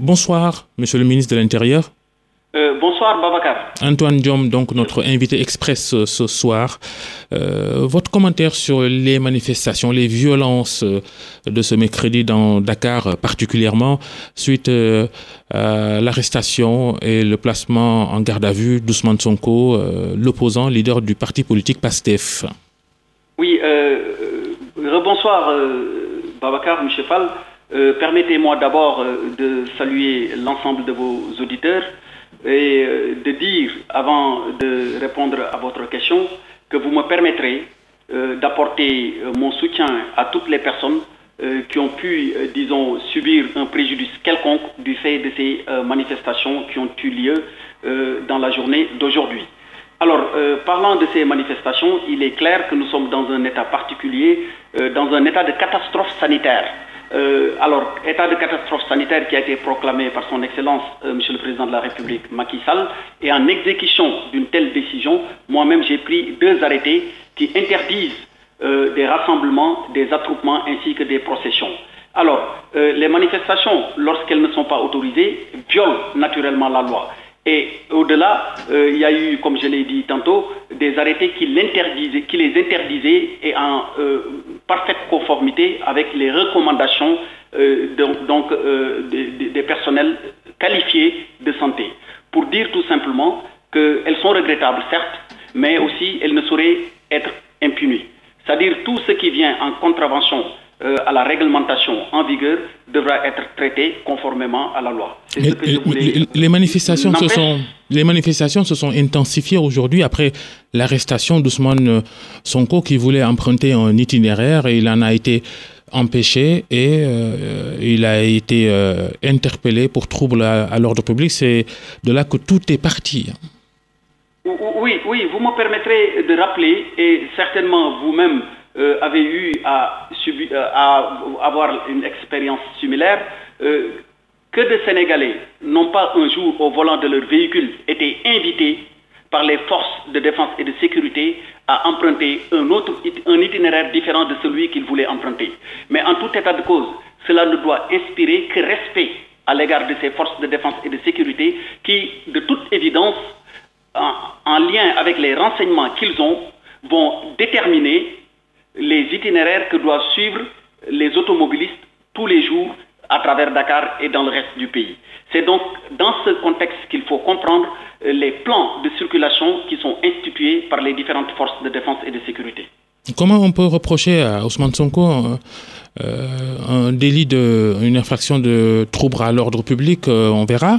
bonsoir, Monsieur le ministre de l'Intérieur. Euh, bonsoir Babacar. Antoine Diom, donc notre invité express euh, ce, soir. Euh, votre commentaire sur les manifestations, les violences de ce mercredi dans Dakar particulièrement, suite à l'arrestation et le placement en garde à vue d'Ousmane Sonko, l'opposant leader du parti politique PASTEF. Oui, rebonsoir Babacar, M. Fall. Permettez-moi d'abord de saluer l'ensemble de vos auditeurs et euh, de dire, avant de répondre à votre question, que vous me permettrez euh, d'apporter euh, mon soutien à toutes les personnes qui ont pu, disons, subir un préjudice quelconque du fait de ces manifestations qui ont eu lieu dans la journée d'aujourd'hui. Alors, parlant de ces manifestations, il est clair que nous sommes dans un état particulier, dans un état de catastrophe sanitaire. Euh, alors, état de catastrophe sanitaire qui a été proclamé par son Excellence, euh, Monsieur le Président de la République, Macky Sall, et en exécution d'une telle décision, moi-même j'ai pris deux arrêtés qui interdisent euh, des rassemblements, des attroupements ainsi que des processions. Alors, les manifestations, lorsqu'elles ne sont pas autorisées, violent naturellement la loi. Et au-delà, il y a eu, comme je l'ai dit tantôt, des arrêtés qui, qui les interdisaient et en parfaite conformité avec les recommandations euh, donc, euh, des, personnels qualifiés de santé. Pour dire tout simplement qu'elles sont regrettables, certes, mais aussi elles ne sauraient être impunies. C'est-à-dire tout ce qui vient en contravention euh, à la réglementation en vigueur devra être traité conformément à la loi. les, manifestations se sont, les manifestations se sont intensifiées aujourd'hui après l'arrestation d'Ousmane Sonko qui voulait emprunter un itinéraire et il en a été empêché et euh, il a été euh, interpellé pour trouble à, l'ordre public. C'est de là que tout est parti. Oui, oui, vous me permettrez de rappeler, et certainement vous-même euh, avez eu à, à, avoir une expérience similaire, que de Sénégalais n'ont pas un jour au volant de leur véhicule été invités par les forces de défense et de sécurité à emprunter un, itinéraire différent de celui qu'ils voulaient emprunter. Mais en tout état de cause, cela ne doit inspirer que respect à l'égard de ces forces de défense et de sécurité qui, de toute évidence, en, en lien avec les renseignements qu'ils ont, vont déterminer les itinéraires que doivent suivre les automobilistes tous les jours à travers Dakar et dans le reste du pays. C'est donc dans ce contexte qu'il faut comprendre euh, les plans de circulation qui sont institués par les différentes forces de défense et de sécurité. Comment on peut reprocher à Ousmane Sonko euh, euh, un délit de, une infraction de trouble à l'ordre public, on verra.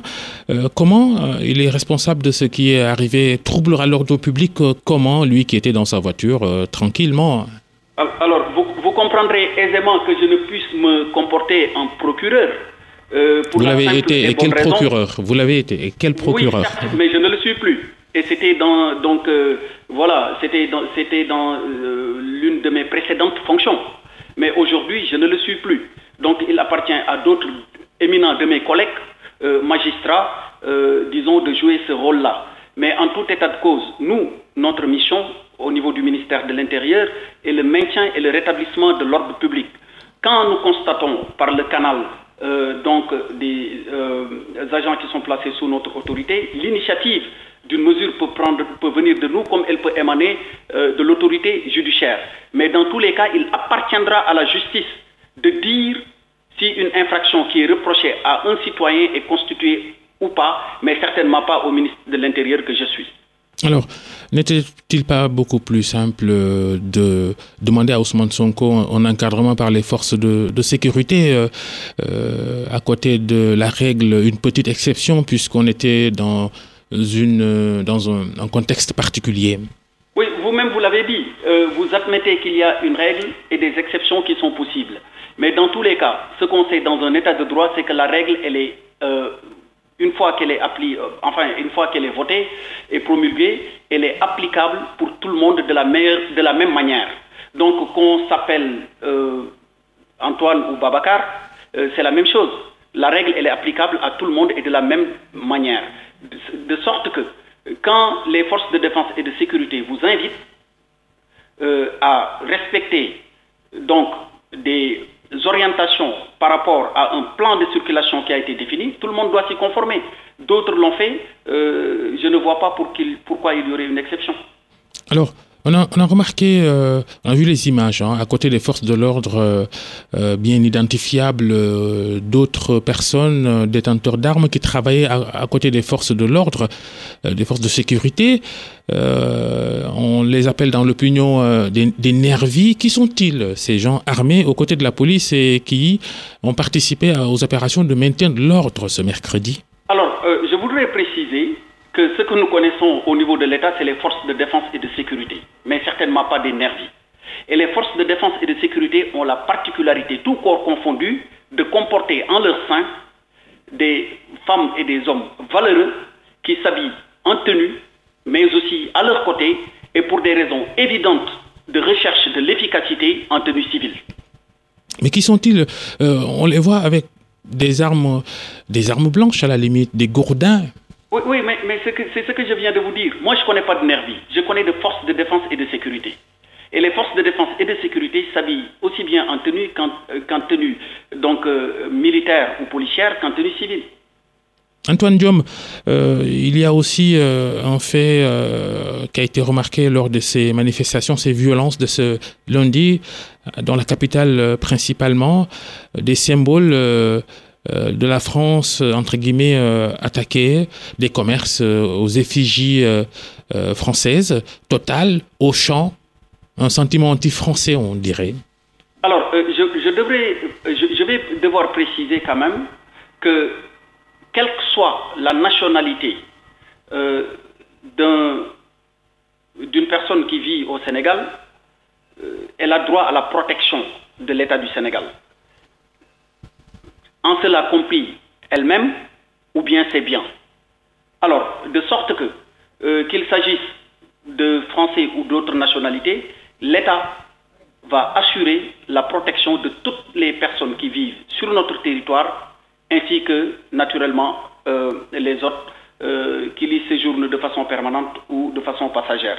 comment il est responsable de ce qui est arrivé, trouble à l'ordre public, comment lui qui était dans sa voiture tranquillement comprendrez aisément que je ne puisse me comporter en procureur euh, vous l'avez été. Et quel procureur? Vous l'avez été. Et quel procureur? oui, mais je ne le suis plus. Et c'était dans donc euh, voilà, c'était dans c'était dans euh, l'une de mes précédentes fonctions. Mais aujourd'hui, je ne le suis plus. Donc, il appartient à d'autres éminents de mes collègues magistrats, disons, de jouer ce rôle-là. Mais en tout état de cause, nous, notre mission au niveau du ministère de l'Intérieur maintien et le rétablissement de l'ordre public. Quand nous constatons par le canal euh, donc des euh, agents qui sont placés sous notre autorité. L'initiative d'une mesure peut, venir de nous comme elle peut émaner euh, de l'autorité judiciaire. Mais dans tous les cas, il appartiendra à la justice de dire si une infraction qui est reprochée à un citoyen est constituée ou pas, mais certainement pas au ministre de l'Intérieur que je suis. Alors, n'était-il pas beaucoup plus simple de demander à Ousmane Sonko un encadrement par les forces de, sécurité euh, euh, à côté de la règle, une petite exception, puisqu'on était dans, une, dans un, contexte particulier? Oui, vous-même vous, l'avez dit, euh, vous admettez qu'il y a une règle et des exceptions qui sont possibles. Mais dans tous les cas, ce qu'on sait dans un état de droit, c'est que la règle, elle est une fois qu'elle est appliquée, euh, enfin une fois qu'elle est votée et promulguée, elle est applicable pour tout le monde de la, de la même manière. Donc qu'on s'appelle euh, Antoine ou Babacar, euh, c'est la même chose. La règle, elle est applicable à tout le monde et de la même manière. De, sorte que quand les forces de défense et de sécurité vous invitent à respecter donc des orientations par rapport à un plan de circulation qui a été défini, tout le monde doit s'y conformer. D'autres l'ont fait, euh, je ne vois pas pour pourquoi il y aurait une exception. Alors, on a, on a remarqué, euh, on a vu les images, hein, à côté des forces de l'ordre euh, euh bien identifiables, euh, d'autres personnes, euh, détenteurs d'armes, qui travaillaient à, à, côté des forces de l'ordre, des forces de sécurité. on les appelle dans l'opinion des, des nervis. Qui sont-ils, ces gens armés aux côtés de la police et qui ont participé aux opérations de maintien de l'ordre ce mercredi? Alors, je voudrais préciser que ce que nous connaissons au niveau de l'État, c'est les forces de défense et de sécurité, mais certainement pas des nervis. Et les forces de défense et de sécurité ont la particularité, tout corps confondu, de comporter en leur sein des femmes et des hommes valeureux qui s'habillent en tenue, mais aussi à leur côté et pour des raisons évidentes de recherche de l'efficacité en tenue civile. Mais qui sont-ils euh, On les voit avec des armes, des armes blanches à la limite, des gourdins, oui, oui mais, c'est ce que je viens de vous dire. Moi, je ne connais pas de nervis. Je connais de forces de défense et de sécurité. Et les forces de défense et de sécurité s'habillent aussi bien en tenue qu'en qu tenue donc, euh, militaire ou policière qu'en tenue civile. Antoine Diom, euh, il y a aussi euh, un fait euh, qui a été remarqué lors de ces manifestations, ces violences de ce lundi, dans la capitale euh, principalement, des symboles euh, de la France, euh, entre guillemets, euh, attaquée, des commerces aux effigies françaises, Total, Auchan, un sentiment anti-français, on dirait. Alors, je, devrais, je, vais devoir préciser quand même que, quelle que soit la nationalité d'une un, personne qui vit au Sénégal, elle a droit à la protection de l'État du Sénégal. En cela compris elle-même ou bien ses biens. Alors, de sorte que, euh, qu'il s'agisse de Français ou d'autres nationalités, l'État va assurer la protection de toutes les personnes qui vivent sur notre territoire, ainsi que, naturellement, euh, les autres euh, qui y séjournent de façon permanente ou de façon passagère.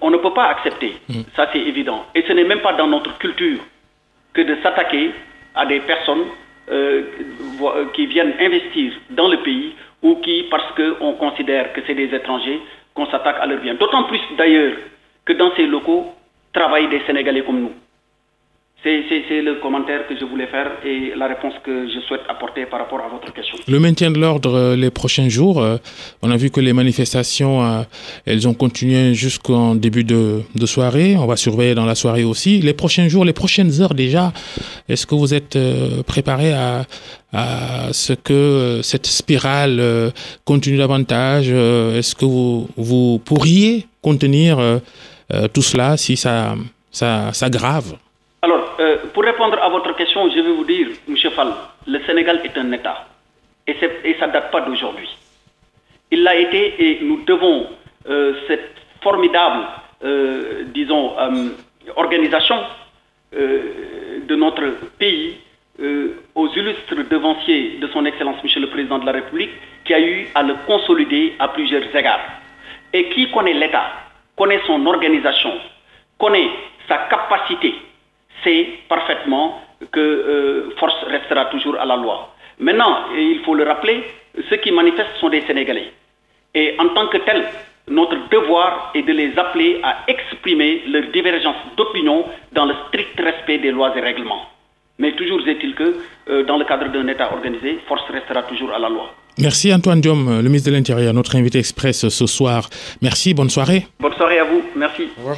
On ne peut pas accepter, mmh. ça c'est évident. Et ce n'est même pas dans notre culture que de s'attaquer à des personnes euh, qui viennent investir dans le pays ou qui, parce qu'on considère que c'est des étrangers, qu'on s'attaque à leurs biens. D'autant plus d'ailleurs que dans ces locaux travaillent des Sénégalais comme nous. C'est le commentaire que je voulais faire et la réponse que je souhaite apporter par rapport à votre question. Le maintien de l'ordre euh, les prochains jours, euh, on a vu que les manifestations, euh, elles ont continué jusqu'en début de, soirée. On va surveiller dans la soirée aussi. Les prochains jours, les prochaines heures déjà, est-ce que vous êtes préparé à, ce que cette spirale continue davantage Est-ce que vous, pourriez contenir tout cela si ça, ça, ça grave? Euh, pour répondre à votre question, je vais vous dire, M. Fall, le Sénégal est un État. Et, ça ne date pas d'aujourd'hui. Il l'a été et nous devons euh, cette formidable, euh, disons, organisation de notre pays aux illustres devanciers de son Excellence Monsieur le Président de la République, qui a eu à le consolider à plusieurs égards. Et qui connaît l'État, connaît son organisation, connaît sa capacité sait parfaitement que euh, force restera toujours à la loi. Maintenant, il faut le rappeler, ceux qui manifestent sont des Sénégalais. Et en tant que tels, notre devoir est de les appeler à exprimer leur divergence d'opinion dans le strict respect des lois et règlements. Mais toujours est-il que, euh, dans le cadre d'un État organisé, force restera toujours à la loi. Merci Antoine Diom, le ministre de l'Intérieur, notre invité express ce soir. Merci, bonne soirée. Bonne soirée à vous, merci. Au revoir.